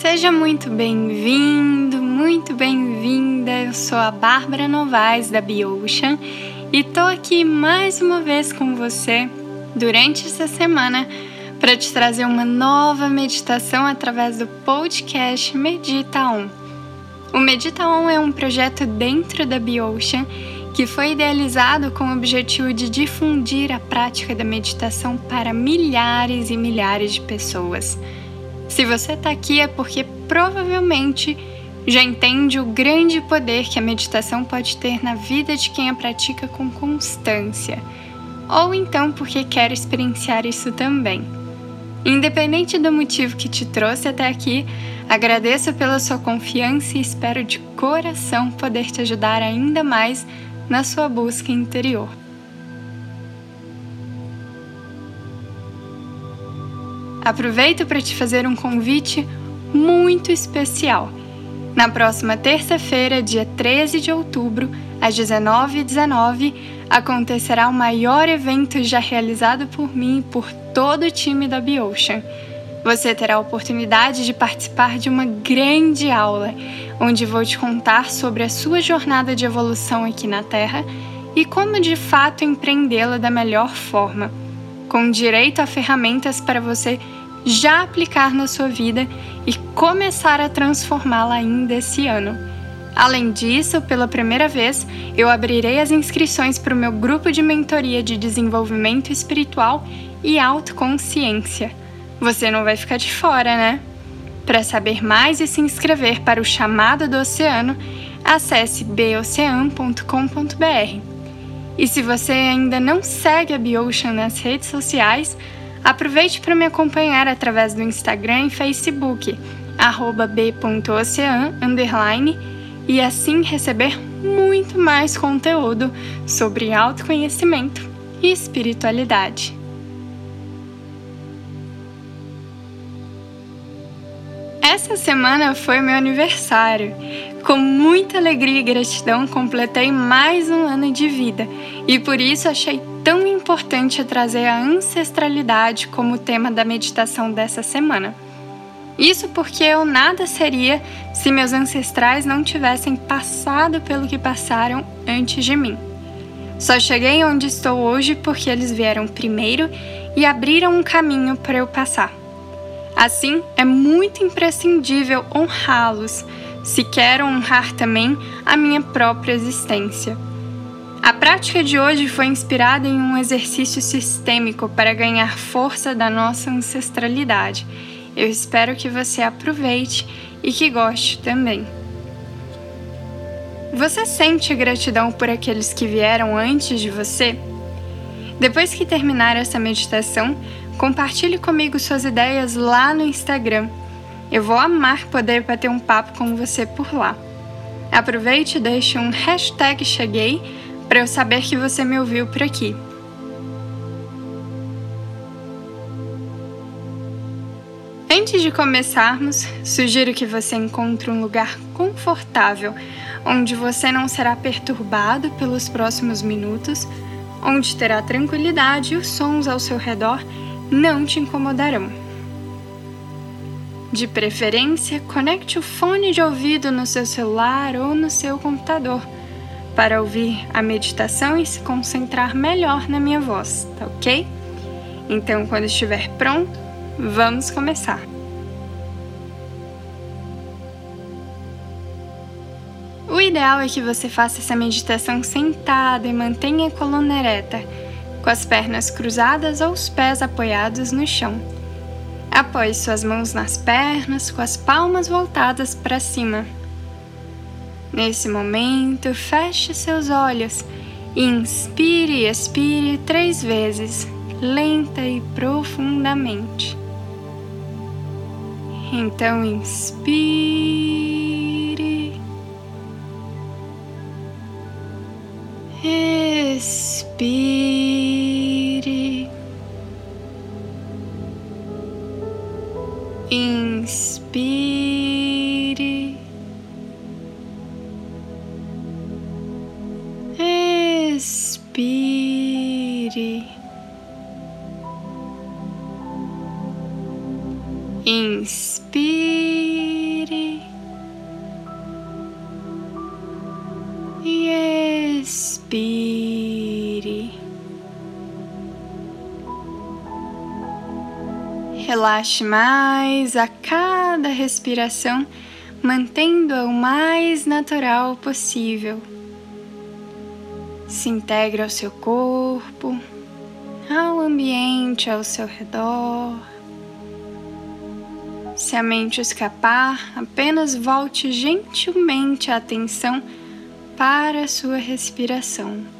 Seja muito bem-vindo, muito bem-vinda. Eu sou a Bárbara Novaes da BioOcean e tô aqui mais uma vez com você durante essa semana para te trazer uma nova meditação através do podcast Medita On. O Medita On é um projeto dentro da BioOcean que foi idealizado com o objetivo de difundir a prática da meditação para milhares e milhares de pessoas. Se você está aqui é porque provavelmente já entende o grande poder que a meditação pode ter na vida de quem a pratica com constância, ou então porque quer experienciar isso também. Independente do motivo que te trouxe até aqui, agradeço pela sua confiança e espero de coração poder te ajudar ainda mais na sua busca interior. Aproveito para te fazer um convite muito especial. Na próxima terça-feira, dia 13 de outubro, às 19h19, 19, acontecerá o maior evento já realizado por mim e por todo o time da BioOcean. Você terá a oportunidade de participar de uma grande aula, onde vou te contar sobre a sua jornada de evolução aqui na Terra e como de fato empreendê-la da melhor forma, com direito a ferramentas para você já aplicar na sua vida e começar a transformá-la ainda esse ano. Além disso, pela primeira vez, eu abrirei as inscrições para o meu grupo de mentoria de desenvolvimento espiritual e autoconsciência. Você não vai ficar de fora, né? Para saber mais e se inscrever para o Chamado do Oceano, acesse bocean.com.br. E se você ainda não segue a BioOcean nas redes sociais, Aproveite para me acompanhar através do Instagram e Facebook, b.ocean, e assim receber muito mais conteúdo sobre autoconhecimento e espiritualidade. Essa semana foi meu aniversário. Com muita alegria e gratidão, completei mais um ano de vida e por isso achei tão importante trazer a ancestralidade como tema da meditação dessa semana. Isso porque eu nada seria se meus ancestrais não tivessem passado pelo que passaram antes de mim. Só cheguei onde estou hoje porque eles vieram primeiro e abriram um caminho para eu passar. Assim, é muito imprescindível honrá-los, se quero honrar também a minha própria existência. A prática de hoje foi inspirada em um exercício sistêmico para ganhar força da nossa ancestralidade. Eu espero que você aproveite e que goste também. Você sente gratidão por aqueles que vieram antes de você? Depois que terminar essa meditação, compartilhe comigo suas ideias lá no Instagram. Eu vou amar poder bater um papo com você por lá. Aproveite e deixe um hashtag Cheguei para eu saber que você me ouviu por aqui. Antes de começarmos, sugiro que você encontre um lugar confortável onde você não será perturbado pelos próximos minutos, onde terá tranquilidade e os sons ao seu redor não te incomodarão. De preferência, conecte o fone de ouvido no seu celular ou no seu computador para ouvir a meditação e se concentrar melhor na minha voz, tá ok? Então, quando estiver pronto, vamos começar. O ideal é que você faça essa meditação sentada e mantenha a coluna ereta, com as pernas cruzadas ou os pés apoiados no chão. Apoie suas mãos nas pernas, com as palmas voltadas para cima. Nesse momento, feche seus olhos. Inspire e expire três vezes, lenta e profundamente. Então, inspire. Expire. Relaxe mais a cada respiração, mantendo-a o mais natural possível. Se integre ao seu corpo, ao ambiente ao seu redor. Se a mente escapar, apenas volte gentilmente a atenção para a sua respiração.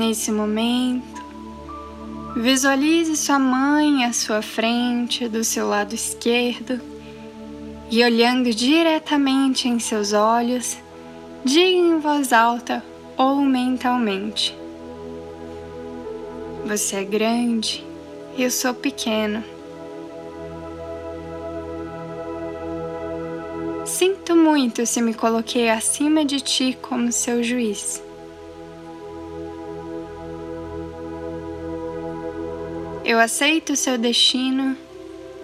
Nesse momento, visualize sua mãe à sua frente, do seu lado esquerdo, e olhando diretamente em seus olhos, diga em voz alta ou mentalmente: Você é grande, eu sou pequeno. Sinto muito se me coloquei acima de ti como seu juiz. Eu aceito seu destino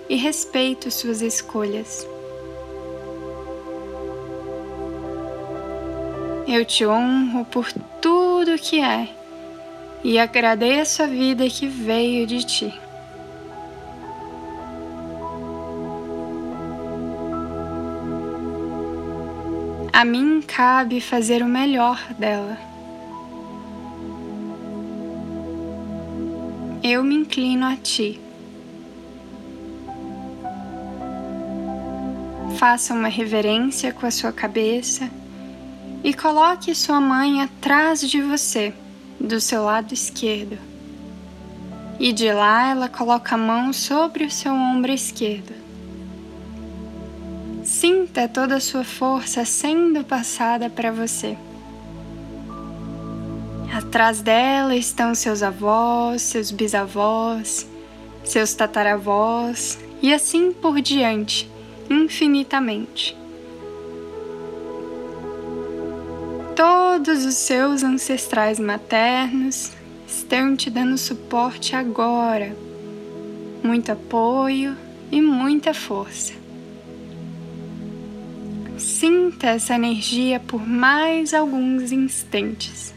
e respeito suas escolhas. Eu te honro por tudo que é e agradeço a vida que veio de ti. A mim cabe fazer o melhor dela. Eu me inclino a ti. Faça uma reverência com a sua cabeça e coloque sua mãe atrás de você, do seu lado esquerdo. E de lá ela coloca a mão sobre o seu ombro esquerdo. Sinta toda a sua força sendo passada para você. Atrás dela estão seus avós, seus bisavós, seus tataravós e assim por diante, infinitamente. Todos os seus ancestrais maternos estão te dando suporte agora, muito apoio e muita força. Sinta essa energia por mais alguns instantes.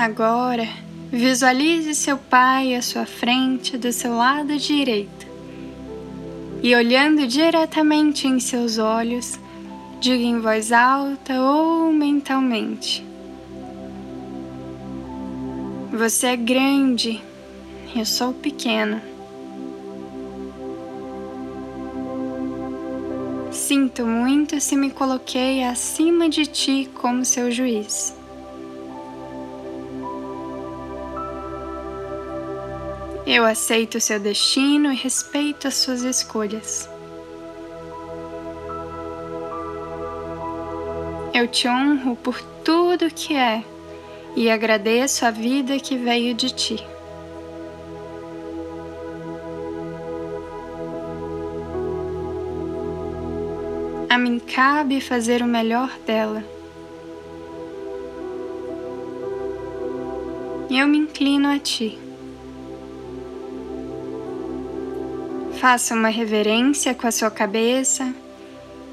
Agora, visualize seu pai à sua frente, do seu lado direito. E olhando diretamente em seus olhos, diga em voz alta ou mentalmente: Você é grande, eu sou pequeno. Sinto muito se me coloquei acima de ti como seu juiz. Eu aceito o seu destino e respeito as suas escolhas. Eu te honro por tudo que é e agradeço a vida que veio de ti. A mim cabe fazer o melhor dela. Eu me inclino a ti. Faça uma reverência com a sua cabeça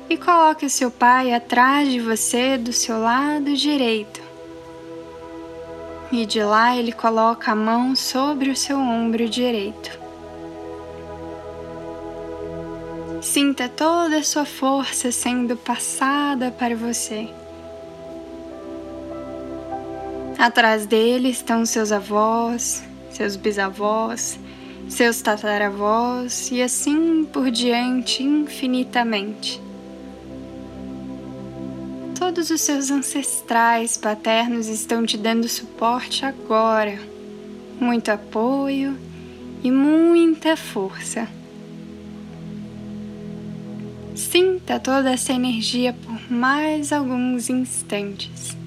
e coloque o seu pai atrás de você do seu lado direito. E de lá ele coloca a mão sobre o seu ombro direito. Sinta toda a sua força sendo passada para você. Atrás dele estão seus avós, seus bisavós, seus tataravós e assim por diante infinitamente. Todos os seus ancestrais paternos estão te dando suporte agora, muito apoio e muita força. Sinta toda essa energia por mais alguns instantes.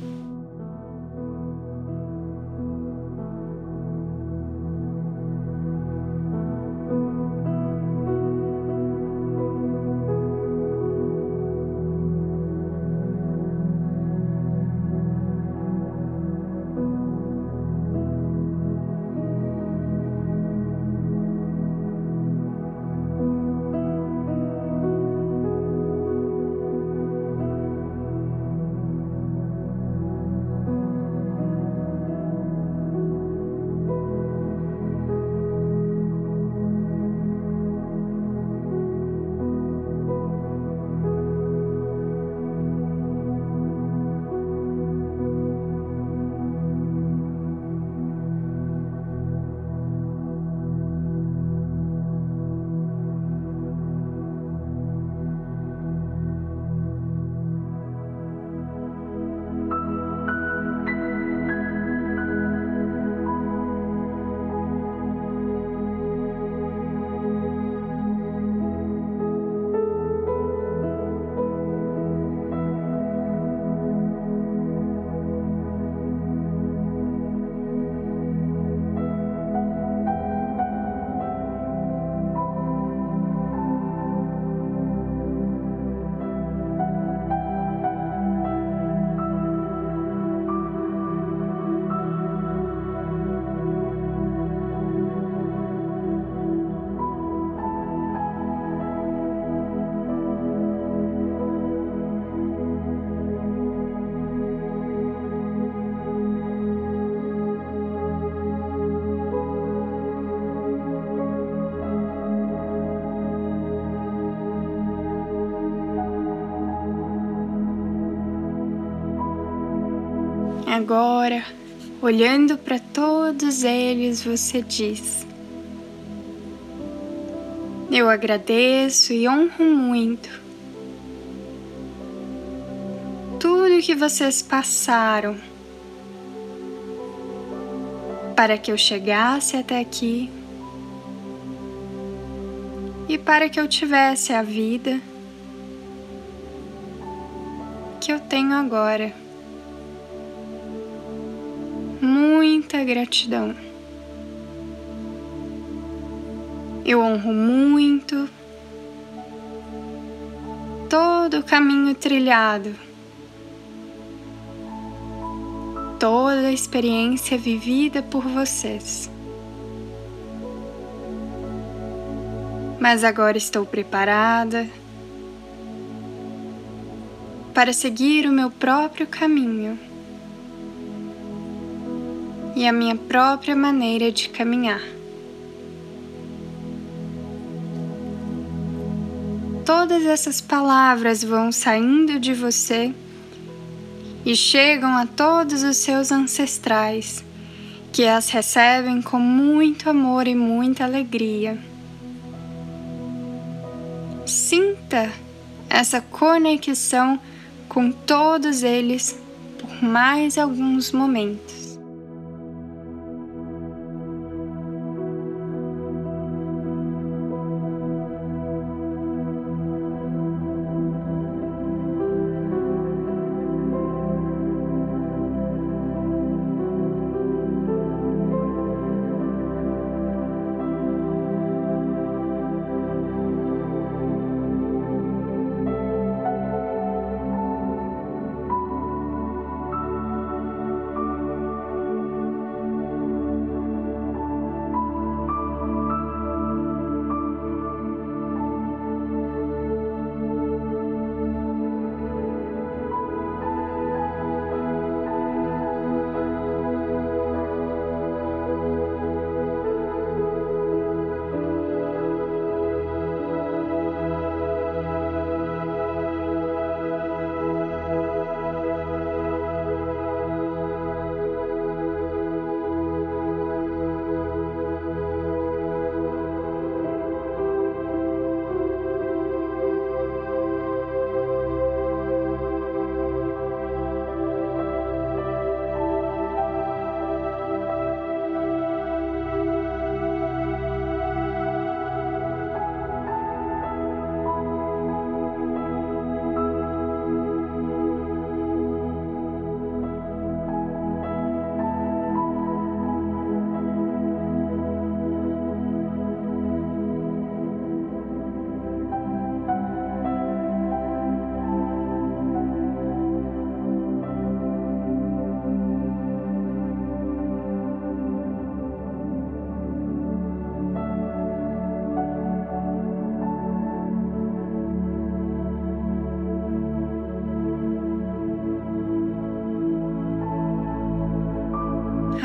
Agora, olhando para todos eles, você diz: Eu agradeço e honro muito tudo que vocês passaram para que eu chegasse até aqui e para que eu tivesse a vida que eu tenho agora. Muita gratidão. Eu honro muito todo o caminho trilhado, toda a experiência vivida por vocês. Mas agora estou preparada para seguir o meu próprio caminho. E a minha própria maneira de caminhar. Todas essas palavras vão saindo de você e chegam a todos os seus ancestrais, que as recebem com muito amor e muita alegria. Sinta essa conexão com todos eles por mais alguns momentos.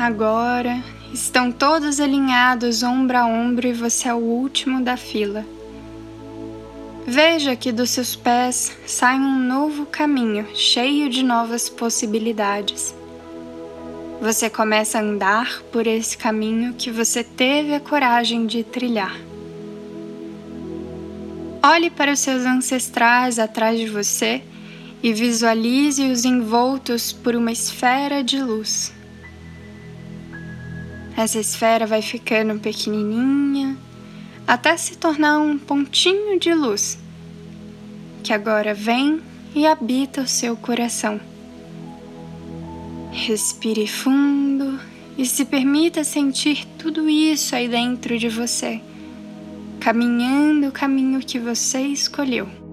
Agora estão todos alinhados ombro a ombro e você é o último da fila. Veja que dos seus pés sai um novo caminho cheio de novas possibilidades. Você começa a andar por esse caminho que você teve a coragem de trilhar. Olhe para os seus ancestrais atrás de você e visualize-os envoltos por uma esfera de luz. Essa esfera vai ficando pequenininha até se tornar um pontinho de luz que agora vem e habita o seu coração. Respire fundo e se permita sentir tudo isso aí dentro de você, caminhando o caminho que você escolheu.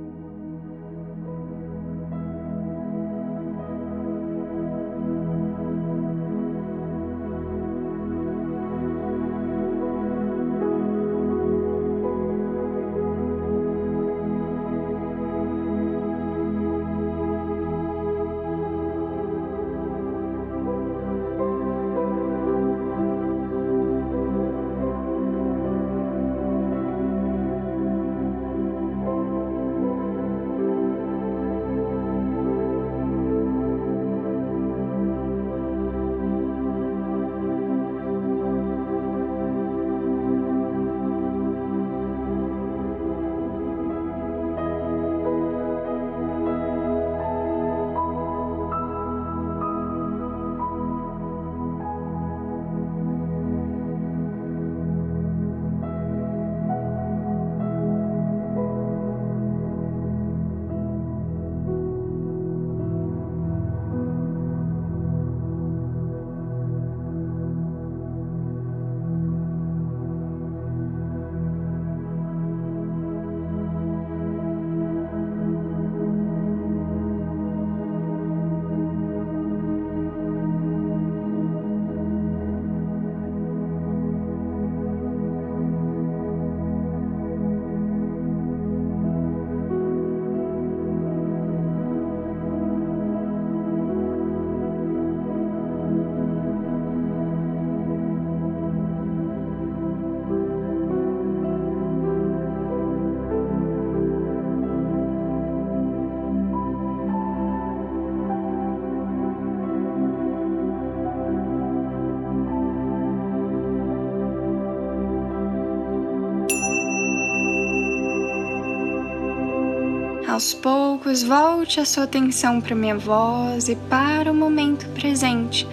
Aos poucos, volte a sua atenção para minha voz e para o momento presente,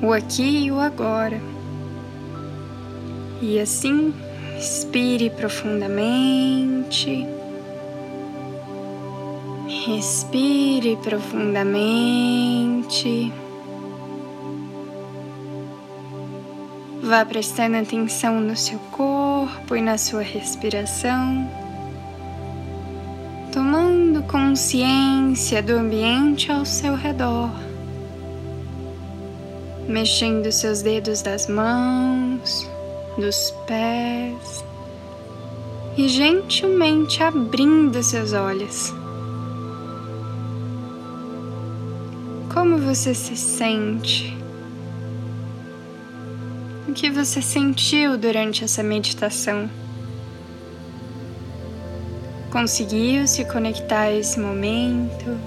o aqui e o agora. E assim, respire profundamente. Respire profundamente. Vá prestando atenção no seu corpo e na sua respiração, consciência do ambiente ao seu redor, mexendo seus dedos das mãos, dos pés e gentilmente abrindo seus olhos. Como você se sente? O que você sentiu durante essa meditação? Conseguiu se conectar a esse momento?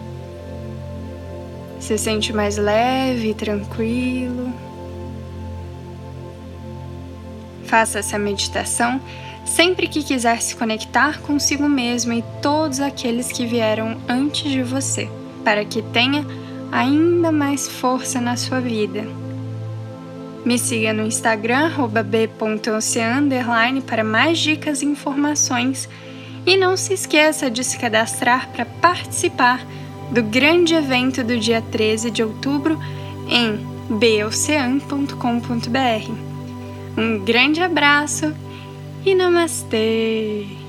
Se sente mais leve e tranquilo? Faça essa meditação sempre que quiser se conectar consigo mesmo e todos aqueles que vieram antes de você, para que tenha ainda mais força na sua vida. Me siga no Instagram, b.ocean, para mais dicas e informações. E não se esqueça de se cadastrar para participar do grande evento do dia 13 de outubro em bocean.com.br. Um grande abraço e namastê!